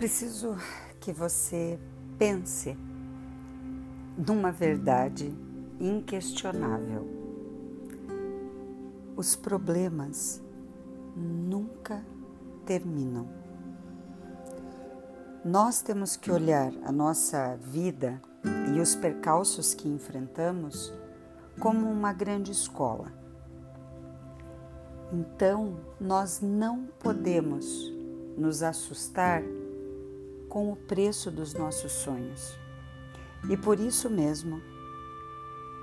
Preciso que você pense numa verdade inquestionável. Os problemas nunca terminam. Nós temos que olhar a nossa vida e os percalços que enfrentamos como uma grande escola. Então, nós não podemos nos assustar com o preço dos nossos sonhos. E por isso mesmo,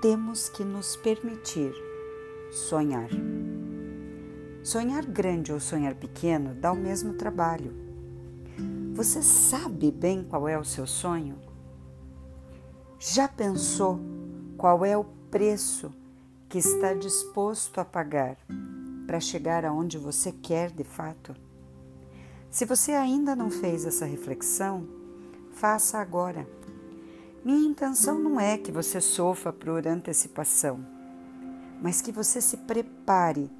temos que nos permitir sonhar. Sonhar grande ou sonhar pequeno dá o mesmo trabalho. Você sabe bem qual é o seu sonho? Já pensou qual é o preço que está disposto a pagar para chegar aonde você quer de fato? Se você ainda não fez essa reflexão, faça agora. Minha intenção não é que você sofra por antecipação, mas que você se prepare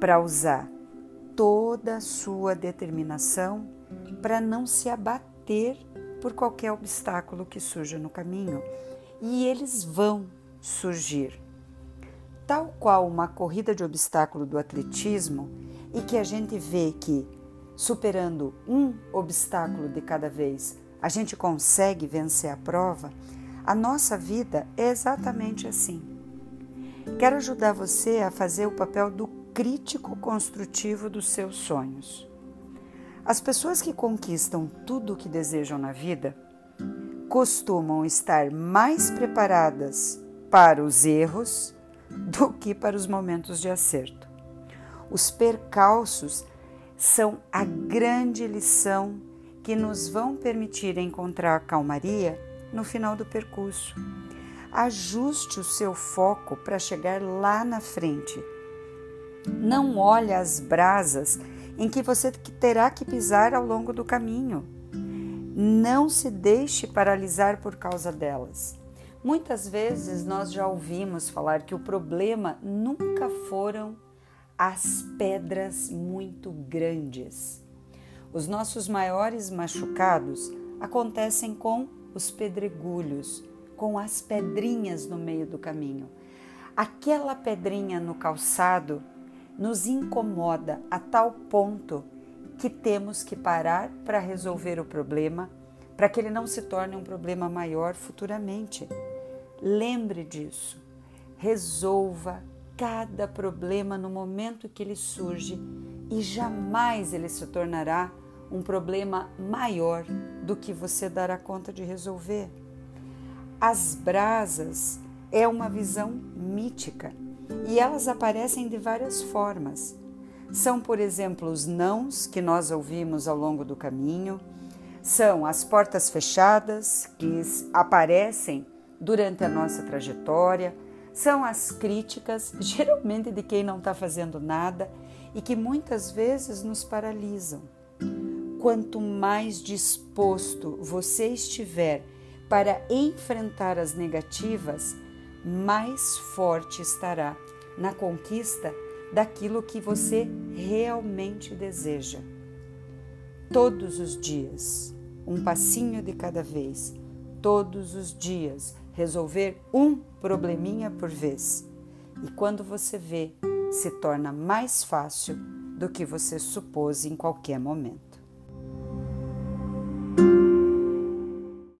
para usar toda a sua determinação para não se abater por qualquer obstáculo que surja no caminho. E eles vão surgir. Tal qual uma corrida de obstáculo do atletismo, e que a gente vê que superando um obstáculo de cada vez, a gente consegue vencer a prova, a nossa vida é exatamente assim. Quero ajudar você a fazer o papel do crítico construtivo dos seus sonhos. As pessoas que conquistam tudo o que desejam na vida costumam estar mais preparadas para os erros do que para os momentos de acerto. Os percalços são a grande lição que nos vão permitir encontrar a calmaria no final do percurso. Ajuste o seu foco para chegar lá na frente. Não olhe as brasas em que você terá que pisar ao longo do caminho. Não se deixe paralisar por causa delas. Muitas vezes nós já ouvimos falar que o problema nunca foram as pedras muito grandes. Os nossos maiores machucados acontecem com os pedregulhos, com as pedrinhas no meio do caminho. Aquela pedrinha no calçado nos incomoda a tal ponto que temos que parar para resolver o problema, para que ele não se torne um problema maior futuramente. Lembre disso. Resolva cada problema no momento que ele surge e jamais ele se tornará um problema maior do que você dará conta de resolver. As brasas é uma visão mítica e elas aparecem de várias formas. São, por exemplo, os nãos que nós ouvimos ao longo do caminho, são as portas fechadas que aparecem durante a nossa trajetória são as críticas, geralmente de quem não está fazendo nada e que muitas vezes nos paralisam. Quanto mais disposto você estiver para enfrentar as negativas, mais forte estará na conquista daquilo que você realmente deseja. Todos os dias, um passinho de cada vez, todos os dias, resolver um probleminha por vez. E quando você vê, se torna mais fácil do que você supôs em qualquer momento.